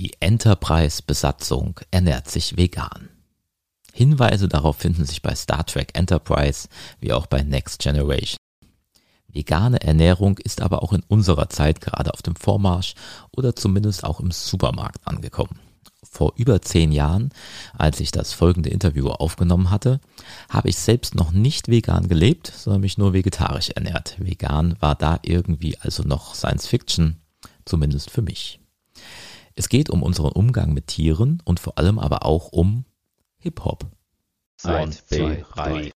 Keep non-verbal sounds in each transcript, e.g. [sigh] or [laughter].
Die Enterprise-Besatzung ernährt sich vegan. Hinweise darauf finden sich bei Star Trek Enterprise wie auch bei Next Generation. Vegane Ernährung ist aber auch in unserer Zeit gerade auf dem Vormarsch oder zumindest auch im Supermarkt angekommen. Vor über zehn Jahren, als ich das folgende Interview aufgenommen hatte, habe ich selbst noch nicht vegan gelebt, sondern mich nur vegetarisch ernährt. Vegan war da irgendwie also noch Science Fiction, zumindest für mich. Es geht um unseren Umgang mit Tieren und vor allem aber auch um Hip-Hop. Eins, zwei, drei.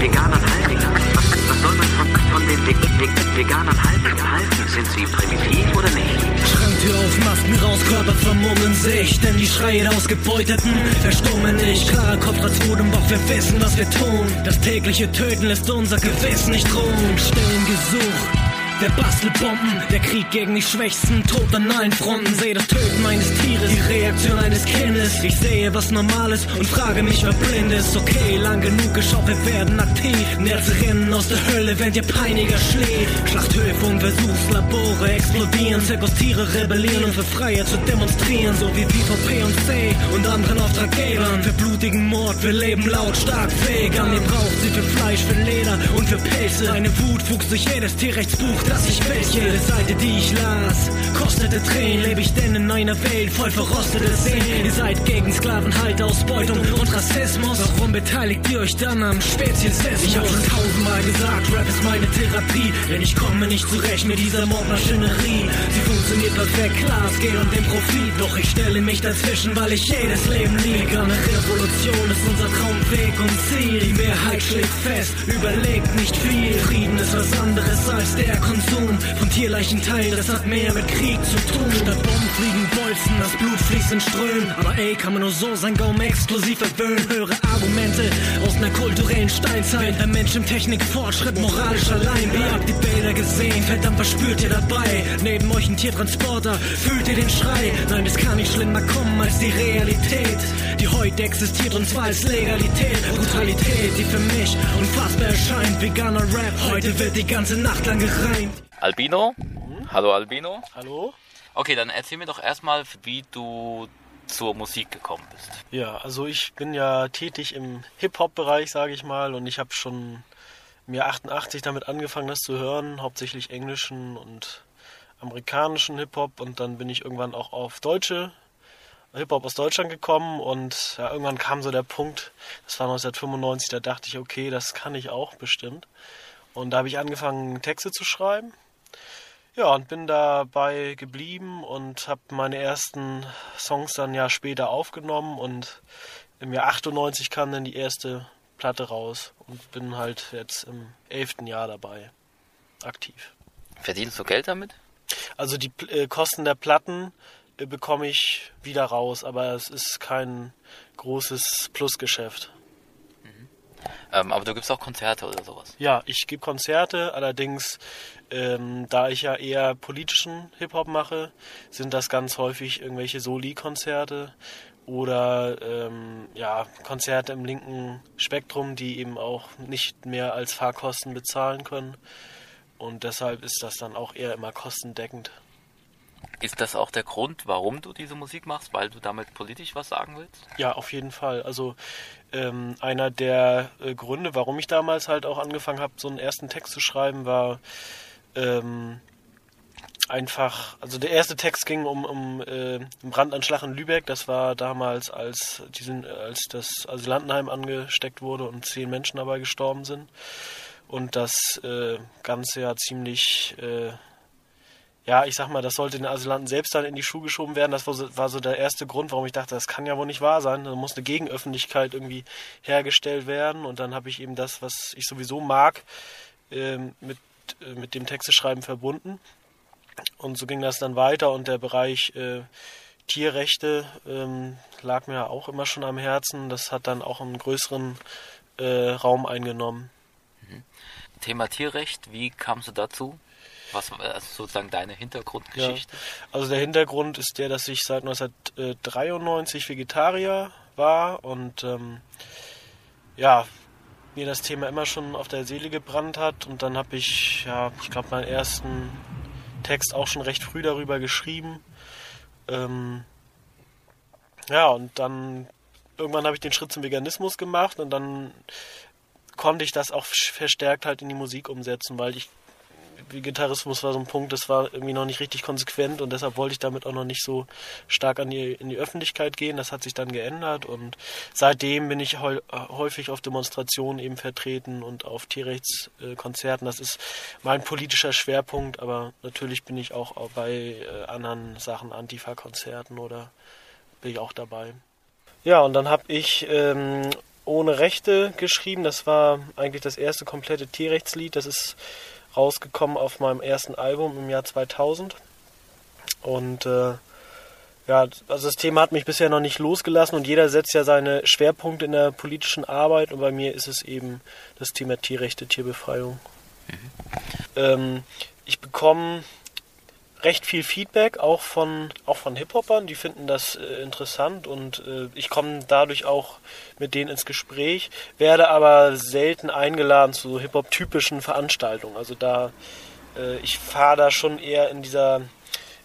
Veganern halten? Was soll man von, von den Veganern halten? Sind sie primitiv oder nicht? Schranktür auf, Masken raus, Körper vermummen sich. Denn die Schreie der Ausgebeuteten verstummen nicht. Klarer Kopf, im Bauch, wir wissen, was wir tun. Das tägliche Töten lässt unser Gewissen nicht ruhen. Stellen Gesuch Wer bastelt Bomben? Der Krieg gegen die Schwächsten, Tod an allen Fronten. Sehe das Töten eines Tieres, die Reaktion eines Kindes. Ich sehe, was normal ist und frage mich, wer blind ist. Okay, lang genug geschaut, wir werden aktiv. Nerze rennen aus der Hölle, während ihr Peiniger schläft. Schlachthöfe und Versuchslabore explodieren. Zirkustiere rebellieren, um für Freiheit zu demonstrieren. So wie PvP und C und anderen Auftraggebern. Für blutigen Mord, wir leben lautstark vegan. Ihr braucht sie für Fleisch, für Leder und für Pelze. Eine Wut fuchst durch jedes Tierrechtsbuch dass ich welche jede Seite, die ich las, kostete Tränen, lebe ich denn in einer Welt voll verrostete Szenen. Ihr seid gegen Sklavenhalter, Ausbeutung und Rassismus. Warum beteiligt ihr euch dann am Speziesismus? Ich hab schon tausendmal gesagt, Rap ist meine Therapie, denn ich komme nicht zurecht mit dieser Mordmaschinerie. Sie funktioniert perfekt, klar, es geht um den Profit, doch ich stelle mich dazwischen, weil ich jedes Leben liege. Eine Revolution ist unser Traumweg und Ziel. Die Mehrheit schlägt fest, überlegt nicht viel. Frieden ist was anderes als der Kon Konsum von Tierleichenteilen, das hat mehr mit Krieg zu tun. Statt Bomben fliegen Bolzen, das Blut fließt in Strömen. Aber ey, kann man nur so sein Gaum exklusiv verwöhnen. Höre Argumente aus einer kulturellen Steinzeit. Ein Mensch im Technikfortschritt, moralisch allein. Wie habt die Bilder gesehen? Verdammt, was spürt ihr dabei? Neben euch ein Tiertransporter, fühlt ihr den Schrei? Nein, es kann nicht schlimmer kommen als die Realität, die heute existiert und zwar als Legalität. Brutalität, die für mich unfassbar erscheint. Veganer Rap, heute wird die ganze Nacht lang gereimt. Albino? Hallo Albino. Hallo. Okay, dann erzähl mir doch erstmal, wie du zur Musik gekommen bist. Ja, also ich bin ja tätig im Hip-Hop-Bereich, sage ich mal, und ich habe schon Jahr 88 damit angefangen, das zu hören, hauptsächlich englischen und amerikanischen Hip-Hop und dann bin ich irgendwann auch auf deutsche Hip-Hop aus Deutschland gekommen und ja, irgendwann kam so der Punkt, das war 1995, da dachte ich, okay, das kann ich auch bestimmt. Und da habe ich angefangen, Texte zu schreiben. Ja, und bin dabei geblieben und habe meine ersten Songs dann ein Jahr später aufgenommen und im Jahr 98 kam dann die erste Platte raus und bin halt jetzt im elften Jahr dabei aktiv. Verdienst du Geld damit? Also die äh, Kosten der Platten äh, bekomme ich wieder raus, aber es ist kein großes Plusgeschäft. Ähm, aber du gibst auch Konzerte oder sowas? Ja, ich gebe Konzerte, allerdings, ähm, da ich ja eher politischen Hip-Hop mache, sind das ganz häufig irgendwelche Soli-Konzerte oder ähm, ja, Konzerte im linken Spektrum, die eben auch nicht mehr als Fahrkosten bezahlen können. Und deshalb ist das dann auch eher immer kostendeckend. Ist das auch der Grund, warum du diese Musik machst, weil du damit politisch was sagen willst? Ja, auf jeden Fall. Also ähm, einer der äh, Gründe, warum ich damals halt auch angefangen habe, so einen ersten Text zu schreiben, war ähm, einfach, also der erste Text ging um, um äh, Brandanschlag in Lübeck. Das war damals, als, diesen, als das Asylantenheim angesteckt wurde und zehn Menschen dabei gestorben sind. Und das äh, Ganze ja ziemlich äh, ja, ich sag mal, das sollte den Asylanten selbst dann in die Schuhe geschoben werden. Das war so, war so, der erste Grund, warum ich dachte, das kann ja wohl nicht wahr sein. Da muss eine Gegenöffentlichkeit irgendwie hergestellt werden. Und dann habe ich eben das, was ich sowieso mag, ähm, mit, äh, mit dem Texteschreiben verbunden. Und so ging das dann weiter und der Bereich äh, Tierrechte ähm, lag mir auch immer schon am Herzen. Das hat dann auch einen größeren äh, Raum eingenommen. Thema Tierrecht, wie kamst du dazu? Was war also sozusagen deine Hintergrundgeschichte? Ja. Also der Hintergrund ist der, dass ich seit 1993 Vegetarier war und ähm, ja, mir das Thema immer schon auf der Seele gebrannt hat und dann habe ich, ja, ich glaube, meinen ersten Text auch schon recht früh darüber geschrieben. Ähm, ja, und dann irgendwann habe ich den Schritt zum Veganismus gemacht und dann konnte ich das auch verstärkt halt in die Musik umsetzen, weil ich Vegetarismus war so ein Punkt, das war irgendwie noch nicht richtig konsequent und deshalb wollte ich damit auch noch nicht so stark an die, in die Öffentlichkeit gehen. Das hat sich dann geändert und seitdem bin ich häufig auf Demonstrationen eben vertreten und auf Tierrechtskonzerten. Das ist mein politischer Schwerpunkt, aber natürlich bin ich auch bei äh, anderen Sachen, Antifa-Konzerten oder bin ich auch dabei. Ja, und dann habe ich ähm, ohne Rechte geschrieben. Das war eigentlich das erste komplette Tierrechtslied. Das ist rausgekommen auf meinem ersten Album im Jahr 2000. Und äh, ja, also das Thema hat mich bisher noch nicht losgelassen und jeder setzt ja seine Schwerpunkte in der politischen Arbeit und bei mir ist es eben das Thema Tierrechte, Tierbefreiung. Mhm. Ähm, ich bekomme recht viel Feedback, auch von, auch von Hip-Hopern, die finden das äh, interessant und äh, ich komme dadurch auch mit denen ins Gespräch, werde aber selten eingeladen zu so Hip-Hop-typischen Veranstaltungen. Also da, äh, ich fahre da schon eher in dieser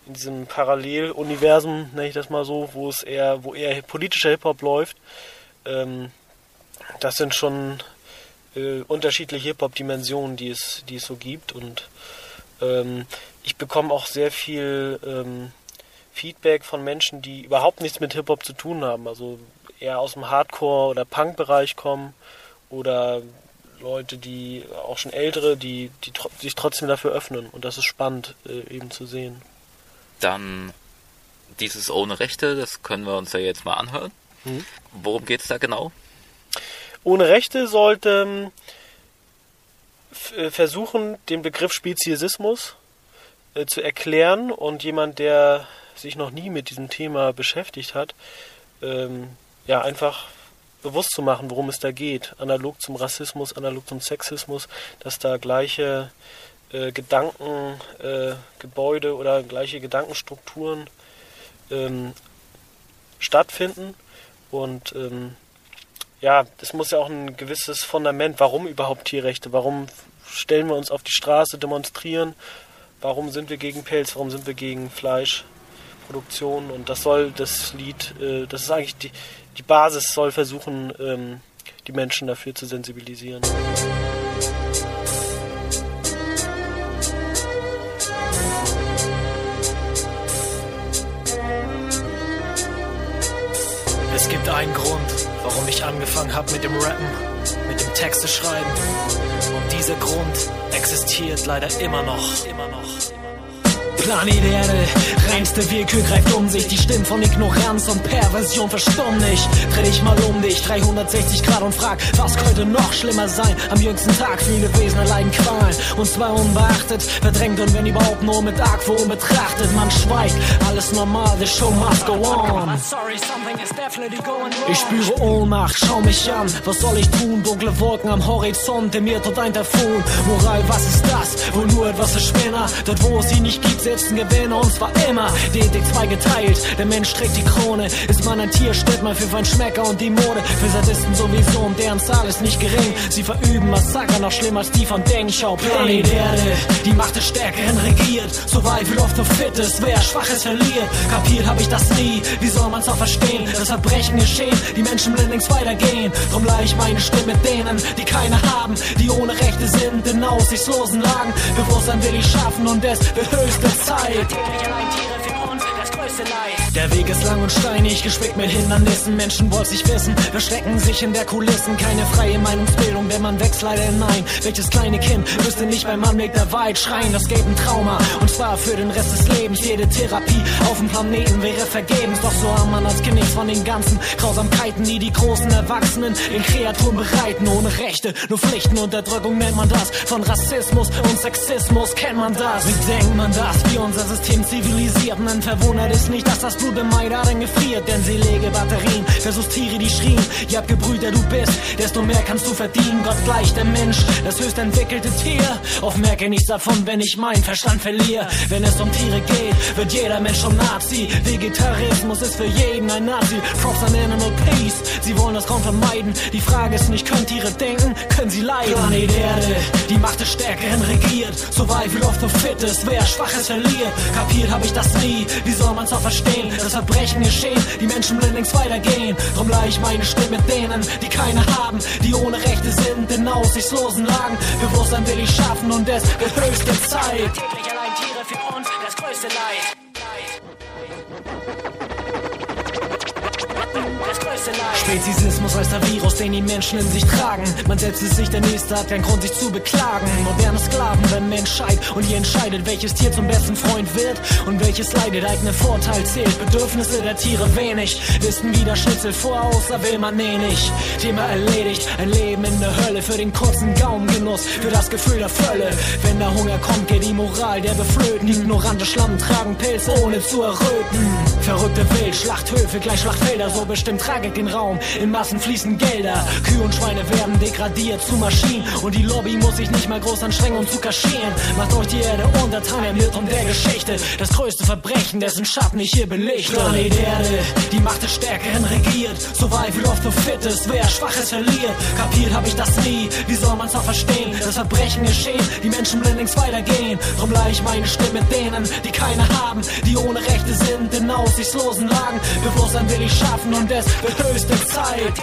in diesem Paralleluniversum, nenne ich das mal so, wo es eher, wo eher politischer Hip-Hop läuft. Ähm, das sind schon äh, unterschiedliche Hip-Hop-Dimensionen, die es, die es so gibt und ähm, ich bekomme auch sehr viel ähm, Feedback von Menschen, die überhaupt nichts mit Hip-Hop zu tun haben. Also eher aus dem Hardcore- oder Punk-Bereich kommen oder Leute, die auch schon ältere, die, die tr sich trotzdem dafür öffnen. Und das ist spannend äh, eben zu sehen. Dann dieses ohne Rechte, das können wir uns ja jetzt mal anhören. Mhm. Worum geht es da genau? Ohne Rechte sollte äh, versuchen, den Begriff Speziesismus äh, zu erklären und jemand, der sich noch nie mit diesem Thema beschäftigt hat, ähm, ja, einfach bewusst zu machen, worum es da geht. Analog zum Rassismus, analog zum Sexismus, dass da gleiche äh, Gedankengebäude äh, oder gleiche Gedankenstrukturen ähm, stattfinden. Und ähm, ja, es muss ja auch ein gewisses Fundament, warum überhaupt Tierrechte, warum stellen wir uns auf die Straße, demonstrieren, warum sind wir gegen Pelz, warum sind wir gegen Fleischproduktion? Und das soll das Lied, äh, das ist eigentlich die, die Basis, soll versuchen, ähm, die Menschen dafür zu sensibilisieren. Es angefangen habe mit dem Rappen, mit dem Texte schreiben. Und dieser Grund existiert leider immer noch. Immer noch. Planet Erde, reinste Willkür greift um sich. Die Stimmen von Ignoranz und Perversion verstummen nicht. Dreh dich mal um dich, 360 Grad und frag, was könnte noch schlimmer sein? Am jüngsten Tag viele Wesen erleiden Qualen. Und zwar unbeachtet, verdrängt und wenn überhaupt nur mit Argwohn betrachtet. Man schweigt, alles normal, the show must go on. Ich spüre Ohnmacht, schau mich an, was soll ich tun? Dunkle Wolken am Horizont, in mir tut ein Taifun. Moral, was ist das? Wohl nur etwas verschwindet. Dort wo es sie nicht gibt, setzen Gewinner und zwar immer dd 2 geteilt. Der Mensch trägt die Krone. Ist man ein Tier, steht man für Feinschmecker und die Mode. Für Sadisten sowieso und deren Zahl ist nicht gering. Sie verüben Massaker noch schlimmer als die von Deng Xiaoping. Erde, die Macht des Stärkeren regiert. Survival of the Fittest, wer Schwaches verliert. Kapiert hab ich das nie, wie soll man's auch verstehen? Das Verbrechen geschehen, die Menschen blindlings weitergehen. Drum leih ich meine Stimme denen, die keine haben, die ohne Rechte sind, in aussichtslosen Lagen. Bewusstsein will ich schaffen und es wird höchste Zeit. Der Weg ist lang und steinig, gespickt mit Hindernissen. Menschen wollen sich wissen, verstecken sich in der Kulissen. Keine freie Meinungsbildung, denn man wächst leider hinein. Welches kleine Kind müsste nicht beim Anblick der Wahrheit schreien? Das gäbe ein Trauma und zwar für den Rest des Lebens. Jede Therapie auf dem Planeten wäre vergebens. Doch so haben man als Kind nichts von den ganzen Grausamkeiten, die die großen Erwachsenen in Kreaturen bereiten. Ohne Rechte, nur Pflichten, Unterdrückung nennt man das. Von Rassismus und Sexismus kennt man das. Wie denkt man das? Wie unser System zivilisiert. Man verwundert es nicht, dass das Blut im Maidaden gefriert. Denn sie lege Batterien versus Tiere, die schrien. Je abgebrühter du bist, desto mehr kannst du verdienen. Gott gleich der Mensch, das höchst entwickelte Tier. Oft merke nichts davon, wenn ich meinen Verstand verliere. Wenn es um Tiere geht, wird jeder Mensch schon Nazi. Vegetarismus ist für jeden ein Nazi. Props an Animal Peace, sie wollen das Kaum vermeiden. Die Frage ist nicht, können Tiere denken, können sie leiden? Planet Erde, die Macht des Stärkeren regiert. Survival of the Fittest, wer Schwaches verliert. Kapiert hab ich das nie, wie soll man's auch verstehen? Das Verbrechen geschehen, die Menschen blindlings weitergehen. Drum leih ich meine Stimme denen, die keine haben, die ohne Rechte sind, in aussichtslosen Lagen. Bewusstsein will ich schaffen und es wird höchste Zeit. Täglich allein Tiere für uns, das größte Leid. Leid. Spezisismus heißt der Virus, den die Menschen in sich tragen. Man selbst ist sich der Nächste, hat keinen Grund, sich zu beklagen. Moderne Sklaven, wenn Menschheit und ihr entscheidet, welches Tier zum besten Freund wird und welches leidet. Eigener Vorteil zählt, Bedürfnisse der Tiere wenig. Wissen wie der Schnitzel voraus, da will man eh nicht. Thema erledigt, ein Leben in der Hölle für den kurzen Gaumengenuss, für das Gefühl der Fülle. Wenn der Hunger kommt, geht die Moral der Beflöten. Ignorante Schlammen tragen Pilze, ohne zu erröten. Verrückte Wild, Schlachthöfe, gleich Schlachtfelder, so bestimmt Tragik den Raum. In Massen fließen Gelder, Kühe und Schweine werden degradiert zu Maschinen. Und die Lobby muss sich nicht mal groß anstrengen, um zu kaschieren. Macht euch die Erde untertan, im Irrtum der Geschichte. Das größte Verbrechen, dessen Schatten ich hier belichte. Planet Erde, die Macht des Stärkeren regiert. Survival of the Fittest, wer Schwaches verliert. Kapiert hab ich das nie, wie soll man's auch verstehen? Das Verbrechen geschehen, die Menschen blindlings weitergehen. Drum leih ich meine Stimme denen, die keine haben, die ohne Rechte sind, in aussichtslosen Lagen. Bewusstsein will ich schaffen und es wird höchste Zeit.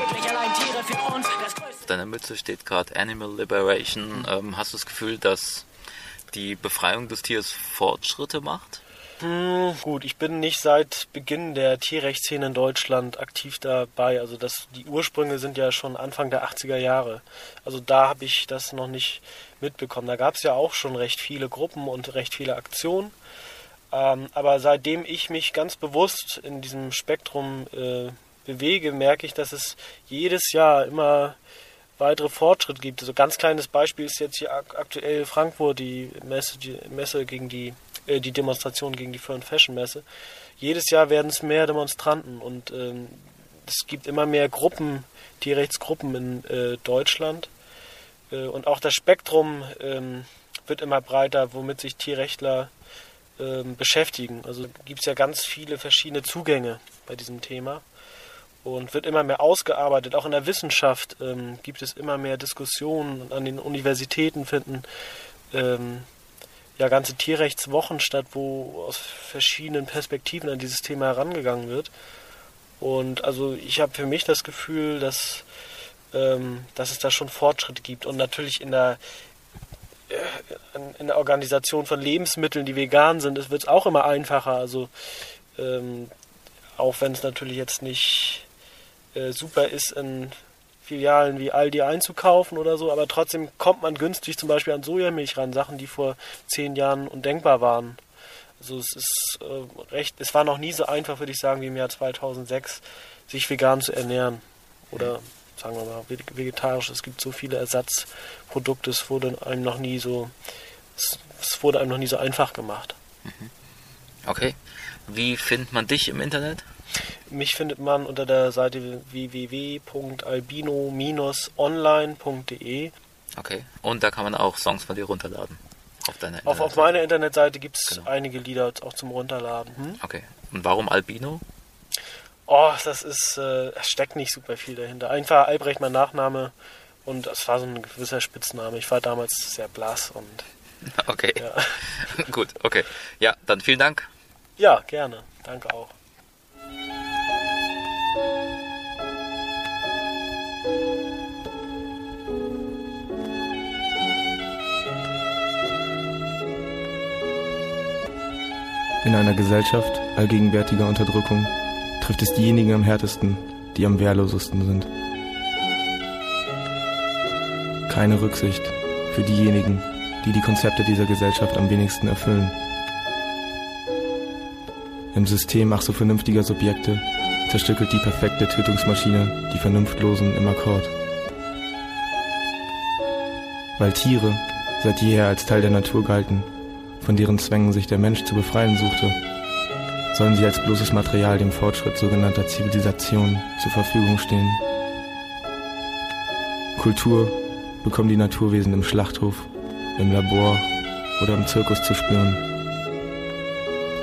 Auf deiner Mütze steht gerade Animal Liberation. Ähm, hast du das Gefühl, dass die Befreiung des Tiers Fortschritte macht? Hm, gut, ich bin nicht seit Beginn der Tierrechtsszene in Deutschland aktiv dabei. Also das, die Ursprünge sind ja schon Anfang der 80er Jahre. Also da habe ich das noch nicht mitbekommen. Da gab es ja auch schon recht viele Gruppen und recht viele Aktionen. Ähm, aber seitdem ich mich ganz bewusst in diesem Spektrum äh, bewege, merke ich, dass es jedes Jahr immer weitere Fortschritte gibt. Also ganz kleines Beispiel ist jetzt hier ak aktuell Frankfurt, die Messe, die Messe gegen die, äh, die Demonstration gegen die Fern Fashion Messe. Jedes Jahr werden es mehr Demonstranten und ähm, es gibt immer mehr Gruppen, Tierrechtsgruppen in äh, Deutschland. Äh, und auch das Spektrum ähm, wird immer breiter, womit sich Tierrechtler ähm, beschäftigen. Also gibt es ja ganz viele verschiedene Zugänge bei diesem Thema und wird immer mehr ausgearbeitet. Auch in der Wissenschaft ähm, gibt es immer mehr Diskussionen und an den Universitäten finden ähm, ja ganze Tierrechtswochen statt, wo aus verschiedenen Perspektiven an dieses Thema herangegangen wird. Und also ich habe für mich das Gefühl, dass, ähm, dass es da schon Fortschritte gibt und natürlich in der in der Organisation von Lebensmitteln, die vegan sind, wird es auch immer einfacher. Also ähm, auch wenn es natürlich jetzt nicht äh, super ist, in Filialen wie Aldi einzukaufen oder so, aber trotzdem kommt man günstig zum Beispiel an Sojamilch ran, Sachen, die vor zehn Jahren undenkbar waren. Also es ist äh, recht, es war noch nie so einfach, würde ich sagen, wie im Jahr 2006, sich vegan zu ernähren. Oder sagen wir mal vegetarisch. Es gibt so viele Ersatzprodukte, es wurde einem noch nie so, es, wurde einem noch nie so einfach gemacht. Okay. Wie findet man dich im Internet? Mich findet man unter der Seite www.albino-online.de. Okay. Und da kann man auch Songs von dir runterladen. Auf deiner Auf, auf meiner Internetseite gibt es Genau. einige Lieder auch zum Runterladen. Hm? Okay. Und warum Albino? Oh, das ist, äh, es steckt nicht super viel dahinter. Einfach Albrecht mein Nachname und es war so ein gewisser Spitzname. Ich war damals sehr blass und [laughs] Okay. ja. [laughs] Gut, okay. Ja, dann vielen Dank. ja, gerne. Danke auch. In einer Gesellschaft allgegenwärtiger Unterdrückung trifft es diejenigen am härtesten, die am wehrlosesten sind. Keine Rücksicht für diejenigen, die die Konzepte dieser Gesellschaft am wenigsten erfüllen. Im System ach so vernünftiger Subjekte zerstückelt die perfekte Tötungsmaschine die Vernunftlosen im Akkord. Weil Tiere seit jeher als Teil der Natur galten, von deren Zwängen sich der Mensch zu befreien suchte, sollen sie als bloßes Material dem Fortschritt sogenannter Zivilisation zur Verfügung stehen. Kultur bekommen die Naturwesen im Schlachthof, im Labor oder im Zirkus zu spüren.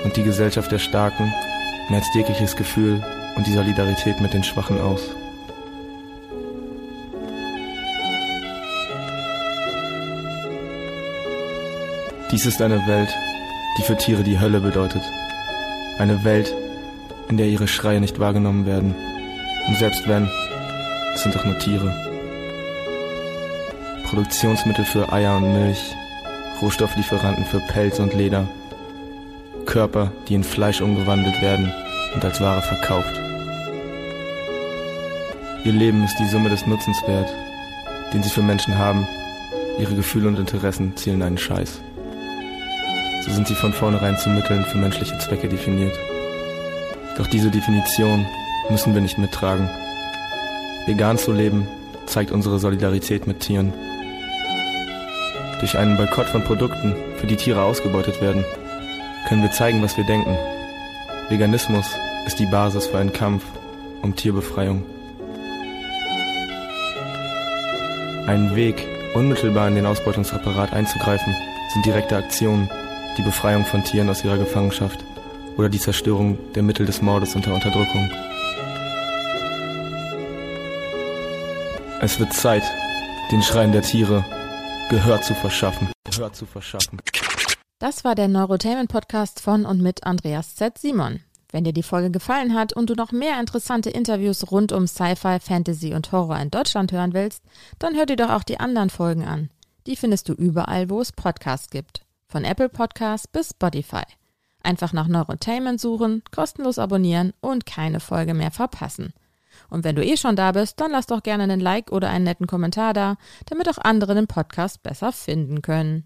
Und die Gesellschaft der Starken merzt jegliches Gefühl und die Solidarität mit den Schwachen aus. Dies ist eine Welt, die für Tiere die Hölle bedeutet. Eine Welt, in der ihre Schreie nicht wahrgenommen werden. Und selbst wenn, es sind doch nur Tiere. Produktionsmittel für Eier und Milch, Rohstofflieferanten für Pelz und Leder, Körper, die in Fleisch umgewandelt werden und als Ware verkauft. Ihr Leben ist die Summe des Nutzens wert, den sie für Menschen haben. Ihre Gefühle und Interessen zielen einen Scheiß. So sind sie von vornherein zu Mitteln für menschliche Zwecke definiert. Doch diese Definition müssen wir nicht mittragen. Vegan zu leben zeigt unsere Solidarität mit Tieren. Durch einen Boykott von Produkten, für die Tiere ausgebeutet werden, können wir zeigen, was wir denken. Veganismus ist die Basis für einen Kampf um Tierbefreiung. Ein Weg, unmittelbar in den Ausbeutungsapparat einzugreifen, sind direkte Aktionen, die Befreiung von Tieren aus ihrer Gefangenschaft oder die Zerstörung der Mittel des Mordes unter Unterdrückung. Es wird Zeit, den Schreien der Tiere Gehör zu verschaffen. Gehör zu verschaffen. Das war der Neurotainment Podcast von und mit Andreas Z. Simon. Wenn dir die Folge gefallen hat und du noch mehr interessante Interviews rund um Sci-Fi, Fantasy und Horror in Deutschland hören willst, dann hör dir doch auch die anderen Folgen an. Die findest du überall, wo es Podcasts gibt. Von Apple Podcasts bis Spotify. Einfach nach Neurotainment suchen, kostenlos abonnieren und keine Folge mehr verpassen. Und wenn du eh schon da bist, dann lass doch gerne einen Like oder einen netten Kommentar da, damit auch andere den Podcast besser finden können.